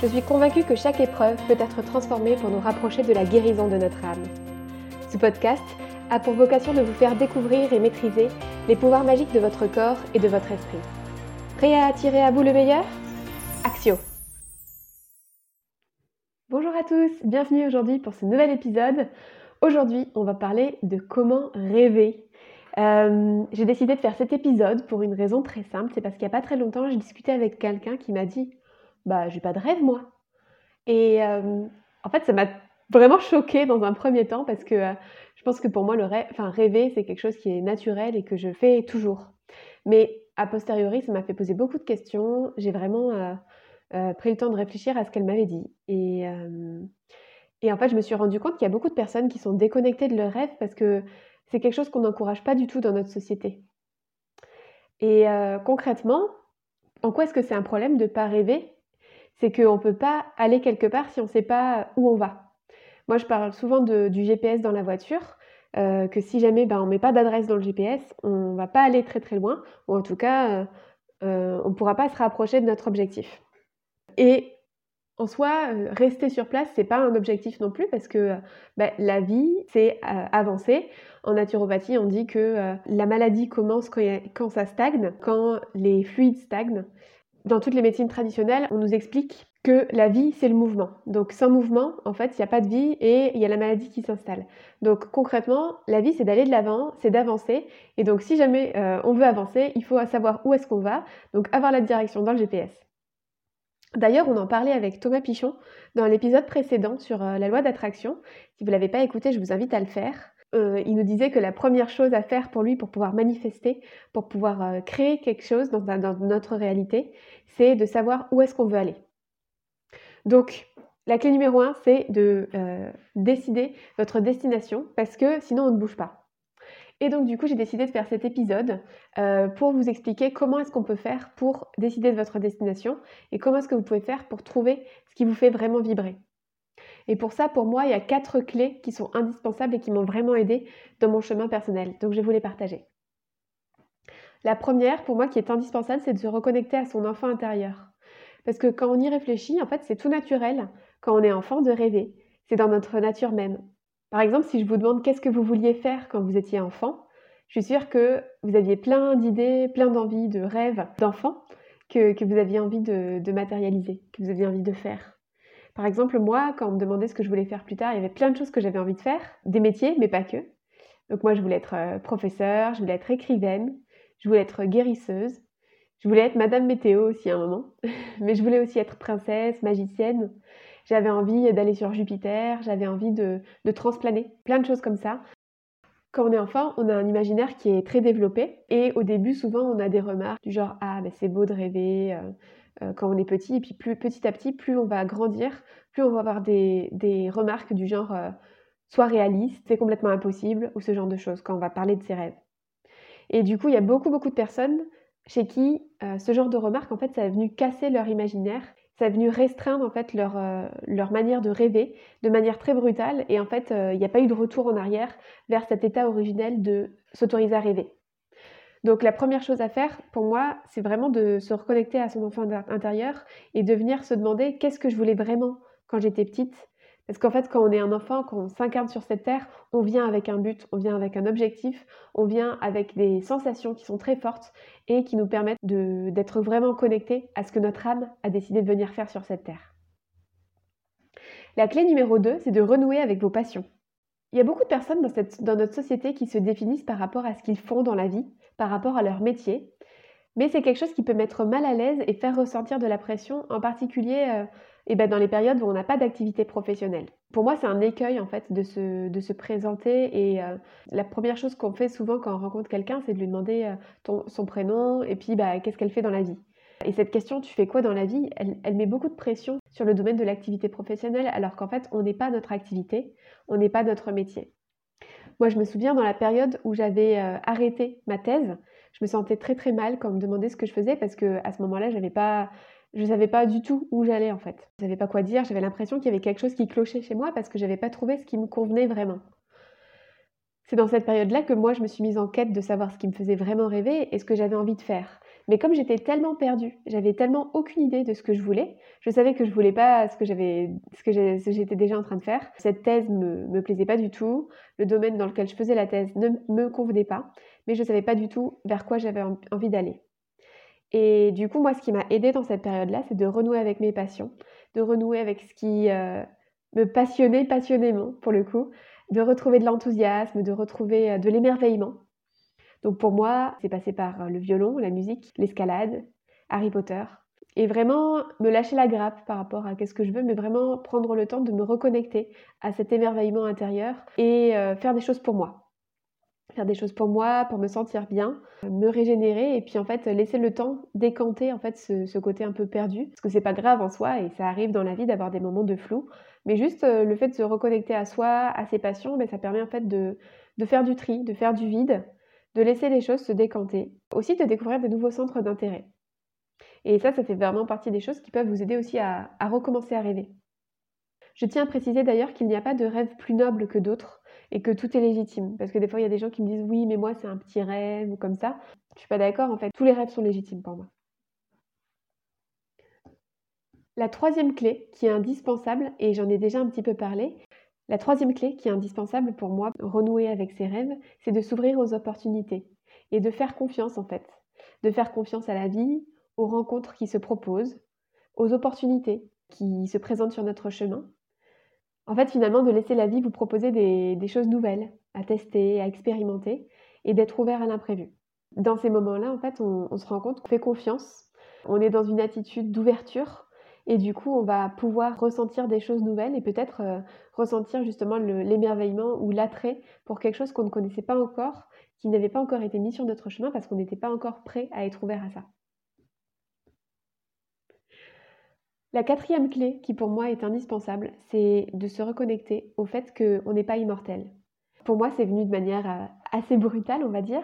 Je suis convaincue que chaque épreuve peut être transformée pour nous rapprocher de la guérison de notre âme. Ce podcast a pour vocation de vous faire découvrir et maîtriser les pouvoirs magiques de votre corps et de votre esprit. Prêt à attirer à vous le meilleur? Axio Bonjour à tous, bienvenue aujourd'hui pour ce nouvel épisode. Aujourd'hui, on va parler de comment rêver. Euh, j'ai décidé de faire cet épisode pour une raison très simple, c'est parce qu'il n'y a pas très longtemps, j'ai discuté avec quelqu'un qui m'a dit bah j'ai pas de rêve moi. Et euh, en fait, ça m'a vraiment choquée dans un premier temps parce que euh, je pense que pour moi, le rêve, enfin rêver, c'est quelque chose qui est naturel et que je fais toujours. Mais a posteriori, ça m'a fait poser beaucoup de questions. J'ai vraiment euh, pris le temps de réfléchir à ce qu'elle m'avait dit. Et, et en fait, je me suis rendu compte qu'il y a beaucoup de personnes qui sont déconnectées de leur rêve parce que c'est quelque chose qu'on n'encourage pas du tout dans notre société. Et concrètement, en quoi est-ce que c'est un problème de ne pas rêver? C'est qu'on ne peut pas aller quelque part si on ne sait pas où on va. Moi, je parle souvent du GPS dans la voiture, euh, que si jamais ben, on ne met pas d'adresse dans le GPS, on ne va pas aller très très loin, ou en tout cas, euh, euh, on ne pourra pas se rapprocher de notre objectif. Et en soi, rester sur place, c'est pas un objectif non plus parce que ben, la vie, c'est avancer. En naturopathie, on dit que la maladie commence quand ça stagne, quand les fluides stagnent dans toutes les médecines traditionnelles, on nous explique que la vie, c'est le mouvement. Donc sans mouvement, en fait, il n'y a pas de vie et il y a la maladie qui s'installe. Donc concrètement, la vie, c'est d'aller de l'avant, c'est d'avancer. Et donc si jamais euh, on veut avancer, il faut savoir où est-ce qu'on va. Donc avoir la direction dans le GPS. D'ailleurs, on en parlait avec Thomas Pichon dans l'épisode précédent sur euh, la loi d'attraction. Si vous ne l'avez pas écouté, je vous invite à le faire. Euh, il nous disait que la première chose à faire pour lui, pour pouvoir manifester, pour pouvoir euh, créer quelque chose dans, notre réalité, c'est de savoir où est-ce qu'on veut aller. Donc, la clé numéro un, c'est de euh, décider votre destination, parce que sinon on ne bouge pas. Et donc, du coup, j'ai décidé de faire cet épisode pour vous expliquer comment est-ce qu'on peut faire pour décider de votre destination et comment est-ce que vous pouvez faire pour trouver ce qui vous fait vraiment vibrer. Et pour ça, pour moi, il y a quatre clés qui sont indispensables et qui m'ont vraiment aidé dans mon chemin personnel. Donc je vais vous les partager. La première, pour moi, qui est indispensable, c'est de se reconnecter à son enfant intérieur. Parce que quand on y réfléchit, en fait, c'est tout naturel, quand on est enfant, de rêver. C'est dans notre nature même. Par exemple, si je vous demande qu'est-ce que vous vouliez faire quand vous étiez enfant, je suis sûre que vous aviez plein d'idées, plein d'envies, de rêves d'enfant que, vous aviez envie de matérialiser, que vous aviez envie de faire. Par exemple, moi, quand on me demandait ce que je voulais faire plus tard, il y avait plein de choses que j'avais envie de faire, des métiers, mais pas que. Donc moi, je voulais être euh, professeur, je voulais être écrivaine, je voulais être guérisseuse, je voulais être Madame Météo aussi à un moment, mais je voulais aussi être princesse, magicienne. J'avais envie d'aller sur Jupiter, j'avais envie de, transplaner, plein de choses comme ça. Quand on est enfant, on a un imaginaire qui est très développé et au début, souvent, on a des remarques du genre Ah, mais c'est beau de rêver, euh, quand on est petit. Et puis plus petit à petit, plus on va grandir, plus on va avoir des, remarques du genre euh, soit réaliste, c'est complètement impossible, ou ce genre de choses quand on va parler de ses rêves. Et du coup, il y a beaucoup, beaucoup de personnes chez qui euh, ce genre de remarques, en fait, ça est venu casser leur imaginaire, ça est venu restreindre en fait leur, leur manière de rêver de manière très brutale. Et en fait, il n'y a pas eu de retour en arrière vers cet état originel de s'autoriser à rêver. Donc la première chose à faire pour moi, c'est vraiment de se reconnecter à son enfant intérieur et de venir se demander qu'est-ce que je voulais vraiment quand j'étais petite. Parce qu'en fait, quand on est un enfant, quand on s'incarne sur cette terre, on vient avec un but, on vient avec un objectif, on vient avec des sensations qui sont très fortes et qui nous permettent d'être vraiment connectés à ce que notre âme a décidé de venir faire sur cette terre. La clé numéro 2, c'est de renouer avec vos passions. Il y a beaucoup de personnes dans, dans notre société qui se définissent par rapport à ce qu'ils font dans la vie, par rapport à leur métier. Mais c'est quelque chose qui peut mettre mal à l'aise et faire ressentir de la pression, en particulier euh, eh ben, dans les périodes où on n'a pas d'activité professionnelle. Pour moi, c'est un écueil en fait de se, de se présenter et euh, la première chose qu'on fait souvent quand on rencontre quelqu'un, c'est de lui demander euh, son prénom et puis bah, qu'est-ce qu'elle fait dans la vie. Et cette question, tu fais quoi dans la vie elle, met beaucoup de pression sur le domaine de l'activité professionnelle, alors qu'en fait, on n'est pas notre activité, on n'est pas notre métier. Moi, je me souviens dans la période où j'avais euh, arrêté ma thèse, je me sentais très très mal quand on me demandait ce que je faisais parce que à ce moment-là, j'avais pas, je savais pas du tout où j'allais en fait. Je savais pas quoi dire. J'avais l'impression qu'il y avait quelque chose qui clochait chez moi parce que j'avais pas trouvé ce qui me convenait vraiment. C'est dans cette période-là que moi, je me suis mise en quête de savoir ce qui me faisait vraiment rêver et ce que j'avais envie de faire. Mais comme j'étais tellement perdue, j'avais tellement aucune idée de ce que je voulais, je savais que je voulais pas ce que j'avais, ce que j'étais déjà en train de faire. Cette thèse me, me plaisait pas du tout, le domaine dans lequel je faisais la thèse ne me convenait pas, mais je savais pas du tout vers quoi j'avais envie d'aller. Et du coup, moi, ce qui m'a aidé dans cette période-là, c'est de renouer avec mes passions, de renouer avec ce qui euh, me passionnait passionnément, pour le coup, de retrouver de l'enthousiasme, de retrouver euh, de l'émerveillement. Donc pour moi, c'est passé par euh, le violon, la musique, l'escalade, Harry Potter. Et vraiment me lâcher la grappe par rapport à qu'est-ce que je veux, mais vraiment prendre le temps de me reconnecter à cet émerveillement intérieur et euh, faire des choses pour moi. Faire des choses pour moi, pour me sentir bien, me régénérer et puis en fait laisser le temps décanter en fait ce, côté un peu perdu. Parce que c'est pas grave en soi et ça arrive dans la vie d'avoir des moments de flou. Mais juste euh, le fait de se reconnecter à soi, à ses passions, ben, ça permet en fait de, de faire du tri, de faire du vide de laisser les choses se décanter, aussi de découvrir de nouveaux centres d'intérêt. Et ça, ça fait vraiment partie des choses qui peuvent vous aider aussi à, recommencer à rêver. Je tiens à préciser d'ailleurs qu'il n'y a pas de rêve plus noble que d'autres et que tout est légitime. Parce que des fois, il y a des gens qui me disent oui, mais moi, c'est un petit rêve ou comme ça. Je suis pas d'accord, en fait. Tous les rêves sont légitimes pour moi. La troisième clé, qui est indispensable, et j'en ai déjà un petit peu parlé, la troisième clé qui est indispensable pour moi, renouer avec ses rêves, c'est de s'ouvrir aux opportunités et de faire confiance en fait. De faire confiance à la vie, aux rencontres qui se proposent, aux opportunités qui se présentent sur notre chemin. En fait, finalement, de laisser la vie vous proposer des, choses nouvelles à tester, à expérimenter et d'être ouvert à l'imprévu. Dans ces moments-là, en fait, on se rend compte qu'on fait confiance, on est dans une attitude d'ouverture et du coup, on va pouvoir ressentir des choses nouvelles et peut-être euh, ressentir justement l'émerveillement ou l'attrait pour quelque chose qu'on ne connaissait pas encore, qui n'avait pas encore été mis sur notre chemin parce qu'on n'était pas encore prêt à être ouvert à ça. La quatrième clé qui pour moi est indispensable, c'est de se reconnecter au fait qu'on n'est pas immortel. Pour moi, c'est venu de manière euh, assez brutale, on va dire,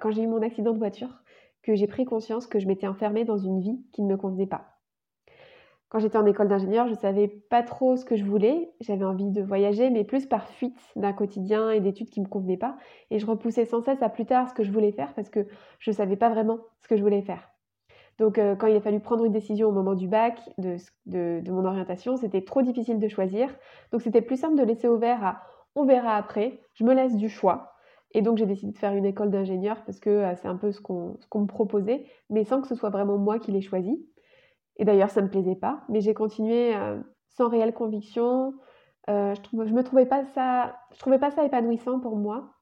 quand j'ai eu mon accident de voiture, que j'ai pris conscience que je m'étais enfermée dans une vie qui ne me convenait pas. Quand j'étais en école d'ingénieur, je ne savais pas trop ce que je voulais. J'avais envie de voyager, mais plus par fuite d'un quotidien et d'études qui ne me convenaient pas. Et je repoussais sans cesse à plus tard ce que je voulais faire parce que je ne savais pas vraiment ce que je voulais faire. Donc euh, quand il a fallu prendre une décision au moment du bac de, mon orientation, c'était trop difficile de choisir. Donc c'était plus simple de laisser ouvert à on verra après, je me laisse du choix. Et donc j'ai décidé de faire une école d'ingénieur parce que euh, c'est un peu ce qu'on me proposait, mais sans que ce soit vraiment moi qui l'ai choisi. Et d'ailleurs, ça ne me plaisait pas, mais j'ai continué euh, sans réelle conviction. Euh, je, ne me trouvais pas ça, je trouvais pas ça épanouissant pour moi.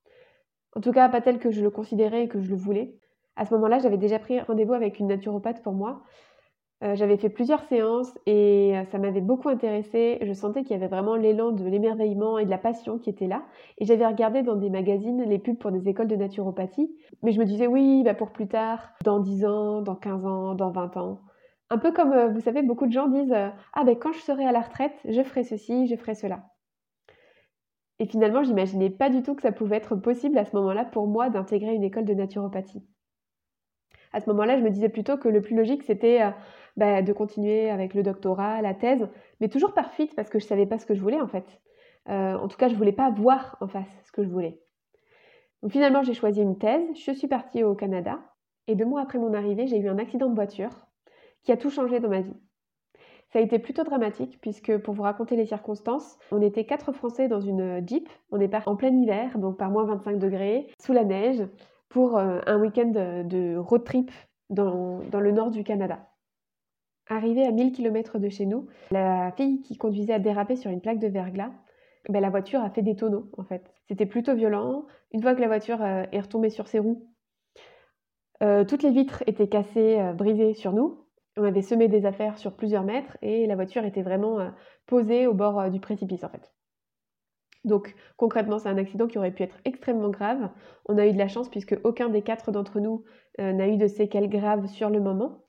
En tout cas, pas tel que je le considérais et que je le voulais. À ce moment-là, j'avais déjà pris rendez-vous avec une naturopathe pour moi. Euh, j'avais fait plusieurs séances et ça m'avait beaucoup intéressée. Je sentais qu'il y avait vraiment l'élan de l'émerveillement et de la passion qui était là. Et j'avais regardé dans des magazines les pubs pour des écoles de naturopathie. Mais je me disais, oui, bah pour plus tard, dans 10 ans, dans 15 ans, dans 20 ans. Un peu comme, euh, vous savez, beaucoup de gens disent euh, Ah ben quand je serai à la retraite, je ferai ceci, je ferai cela. Et finalement, j'imaginais pas du tout que ça pouvait être possible à ce moment-là pour moi d'intégrer une école de naturopathie. À ce moment-là, je me disais plutôt que le plus logique, c'était euh, bah, de continuer avec le doctorat, la thèse, mais toujours par fuite parce que je ne savais pas ce que je voulais en fait. en tout cas, je voulais pas voir en face ce que je voulais. Donc finalement, j'ai choisi une thèse, je suis partie au Canada, et deux mois après mon arrivée, j'ai eu un accident de voiture qui a tout changé dans ma vie. Ça a été plutôt dramatique puisque pour vous raconter les circonstances, on était quatre Français dans une Jeep, on est parti en plein hiver, donc par moins 25 degrés, sous la neige, pour euh, un week-end de road trip dans, le nord du Canada. Arrivé à 1000 km de chez nous, la fille qui conduisait a dérapé sur une plaque de verglas. Ben, la voiture a fait des tonneaux en fait. C'était plutôt violent. Une fois que la voiture euh, est retombée sur ses roues, euh, toutes les vitres étaient cassées, brisées sur nous. On avait semé des affaires sur plusieurs mètres et la voiture était vraiment euh, posée au bord euh, du précipice en fait. Donc concrètement, c'est un accident qui aurait pu être extrêmement grave. On a eu de la chance puisque aucun des quatre d'entre nous euh, n'a eu de séquelles graves sur le moment.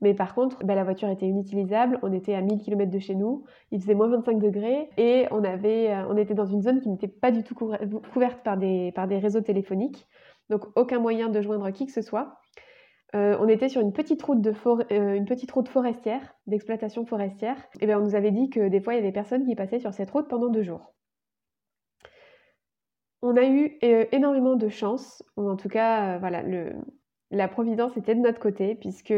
Mais par contre, bah, la voiture était inutilisable, on était à 1000 km de chez nous, il faisait moins 25 degrés et on, était dans une zone qui n'était pas du tout couverte par des réseaux téléphoniques, donc aucun moyen de joindre qui que ce soit. Euh, on était sur une petite route, de euh, une petite route forestière, d'exploitation forestière. Et bien on nous avait dit que des fois il y avait personne qui passait sur cette route pendant deux jours. On a eu énormément de chance, ou en tout cas, voilà, la providence était de notre côté, puisque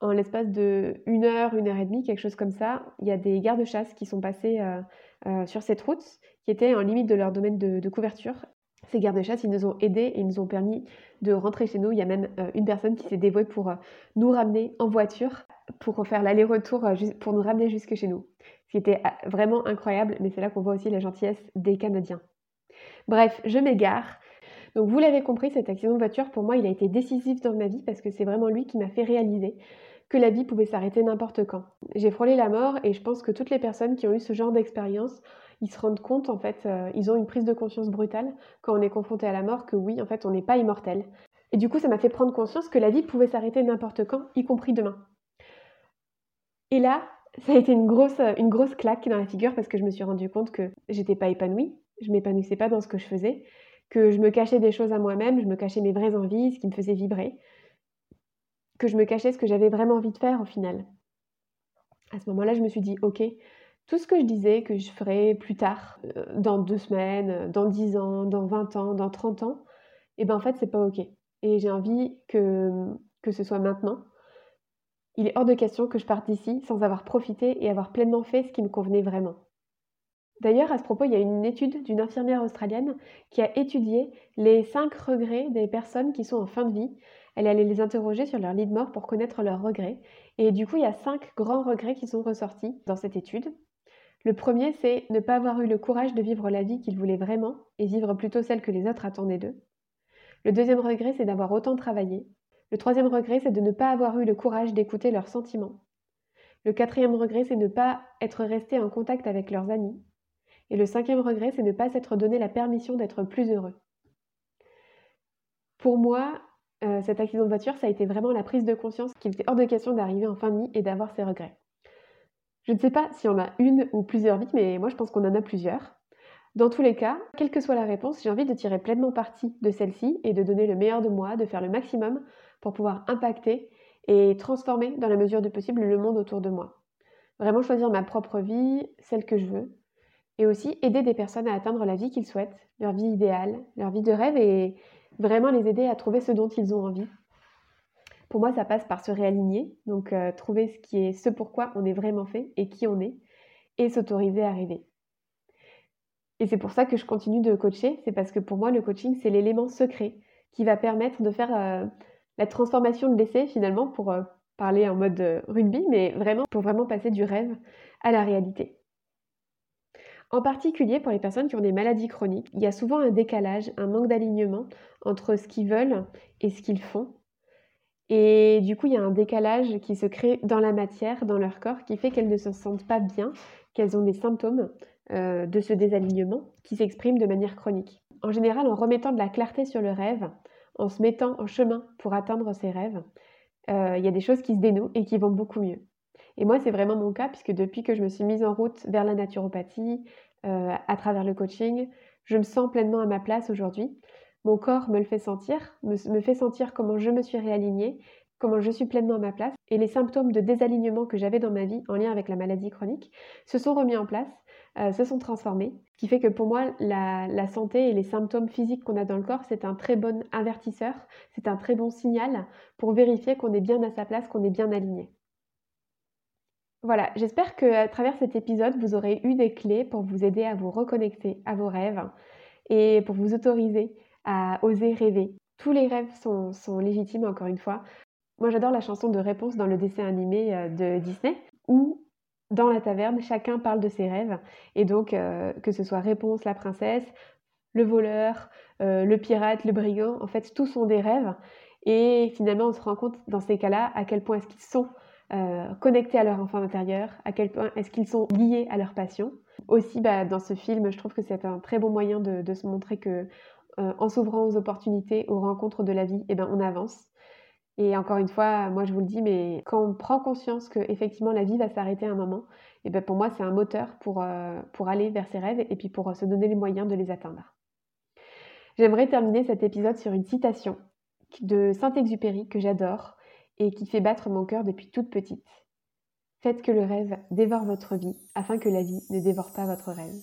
en l'espace de une heure, une heure et demie, quelque chose comme ça, il y a des gardes-chasse qui sont passés euh, euh, sur cette route, qui étaient en limite de leur domaine de, couverture. Ces gardes-chasse, ils nous ont aidés et ils nous ont permis de rentrer chez nous. Il y a même euh, une personne qui s'est dévouée pour nous ramener en voiture, pour faire l'aller-retour, pour nous ramener jusque chez nous. Ce qui était vraiment incroyable, mais c'est là qu'on voit aussi la gentillesse des Canadiens. Bref, je m'égare. Donc vous l'avez compris, cet accident de voiture, pour moi, il a été décisif dans ma vie parce que c'est vraiment lui qui m'a fait réaliser que la vie pouvait s'arrêter n'importe quand. J'ai frôlé la mort et je pense que toutes les personnes qui ont eu ce genre d'expérience, ils se rendent compte, en fait, euh, ils ont une prise de conscience brutale quand on est confronté à la mort que oui, en fait, on n'est pas immortel. Et du coup, ça m'a fait prendre conscience que la vie pouvait s'arrêter n'importe quand, y compris demain. Et là, ça a été une grosse, une grosse claque dans la figure parce que je me suis rendu compte que j'étais pas épanouie, je m'épanouissais pas dans ce que je faisais, que je me cachais des choses à moi-même, je me cachais mes vraies envies, ce qui me faisait vibrer, que je me cachais ce que j'avais vraiment envie de faire au final. À ce moment-là, je me suis dit, ok, tout ce que je disais que je ferais plus tard, euh, dans deux semaines, dans dix ans, dans vingt ans, dans trente ans, et eh ben en fait, c'est pas ok. Et j'ai envie que, que ce soit maintenant. Il est hors de question que je parte d'ici sans avoir profité et avoir pleinement fait ce qui me convenait vraiment. D'ailleurs, à ce propos, il y a une étude d'une infirmière australienne qui a étudié les cinq regrets des personnes qui sont en fin de vie elle allait les interroger sur leur lit de mort pour connaître leurs regrets. Et du coup, il y a cinq grands regrets qui sont ressortis dans cette étude. Le premier, c'est ne pas avoir eu le courage de vivre la vie qu'ils voulaient vraiment et vivre plutôt celle que les autres attendaient d'eux. Le deuxième regret, c'est d'avoir autant travaillé. Le troisième regret, c'est de ne pas avoir eu le courage d'écouter leurs sentiments. Le quatrième regret, c'est ne pas être resté en contact avec leurs amis. Et le cinquième regret, c'est ne pas s'être donné la permission d'être plus heureux. Pour moi, euh, cet accident de voiture, ça a été vraiment la prise de conscience qu'il était hors de question d'arriver en fin de vie et d'avoir ses regrets. Je ne sais pas si on a une ou plusieurs vies, mais moi je pense qu'on en a plusieurs. Dans tous les cas, quelle que soit la réponse, j'ai envie de tirer pleinement parti de celle-ci et de donner le meilleur de moi, de faire le maximum pour pouvoir impacter et transformer dans la mesure du possible le monde autour de moi. Vraiment choisir ma propre vie, celle que je veux, et aussi aider des personnes à atteindre la vie qu'ils souhaitent, leur vie idéale, leur vie de rêve et, vraiment les aider à trouver ce dont ils ont envie. Pour moi, ça passe par se réaligner, donc euh, trouver ce qui est ce pourquoi on est vraiment fait et qui on est, et s'autoriser à rêver. Et c'est pour ça que je continue de coacher, c'est parce que pour moi, le coaching, c'est l'élément secret qui va permettre de faire euh, la transformation de l'essai finalement, pour euh, parler en mode rugby, mais vraiment pour vraiment passer du rêve à la réalité. En particulier pour les personnes qui ont des maladies chroniques, il y a souvent un décalage, un manque d'alignement entre ce qu'ils veulent et ce qu'ils font. Et du coup, il y a un décalage qui se crée dans la matière, dans leur corps, qui fait qu'elles ne se sentent pas bien, qu'elles ont des symptômes euh, de ce désalignement qui s'expriment de manière chronique. En général, en remettant de la clarté sur le rêve, en se mettant en chemin pour atteindre ses rêves, euh, il y a des choses qui se dénouent et qui vont beaucoup mieux. Et moi, c'est vraiment mon cas, puisque depuis que je me suis mise en route vers la naturopathie, euh, à travers le coaching, je me sens pleinement à ma place aujourd'hui. Mon corps me le fait sentir, me, fait sentir comment je me suis réalignée, comment je suis pleinement à ma place. Et les symptômes de désalignement que j'avais dans ma vie en lien avec la maladie chronique se sont remis en place, euh, se sont transformés. Ce qui fait que pour moi, la, la santé et les symptômes physiques qu'on a dans le corps, c'est un très bon avertisseur, c'est un très bon signal pour vérifier qu'on est bien à sa place, qu'on est bien aligné. Voilà, j'espère qu'à travers cet épisode, vous aurez eu des clés pour vous aider à vous reconnecter à vos rêves et pour vous autoriser à oser rêver. Tous les rêves sont, légitimes, encore une fois. Moi, j'adore la chanson de réponse dans le dessin animé euh, de Disney, où dans la taverne, chacun parle de ses rêves. Et donc, euh, que ce soit Réponse, la princesse, le voleur, euh, le pirate, le brigand, en fait, tous sont des rêves. Et finalement, on se rend compte dans ces cas-là à quel point est-ce qu'ils sont connectés à leur enfant intérieur, à quel point est-ce qu'ils sont liés à leur passion. Aussi, bah, dans ce film, je trouve que c'est un très bon moyen de, se montrer que euh, en s'ouvrant aux opportunités, aux rencontres de la vie, eh ben, on avance. Et encore une fois, moi je vous le dis, mais quand on prend conscience que effectivement la vie va s'arrêter un moment, et ben pour moi c'est un moteur pour, euh, pour aller vers ses rêves et puis pour se donner les moyens de les atteindre. J'aimerais terminer cet épisode sur une citation de Saint-Exupéry que j'adore et qui fait battre mon cœur depuis toute petite. Faites que le rêve dévore votre vie afin que la vie ne dévore pas votre rêve.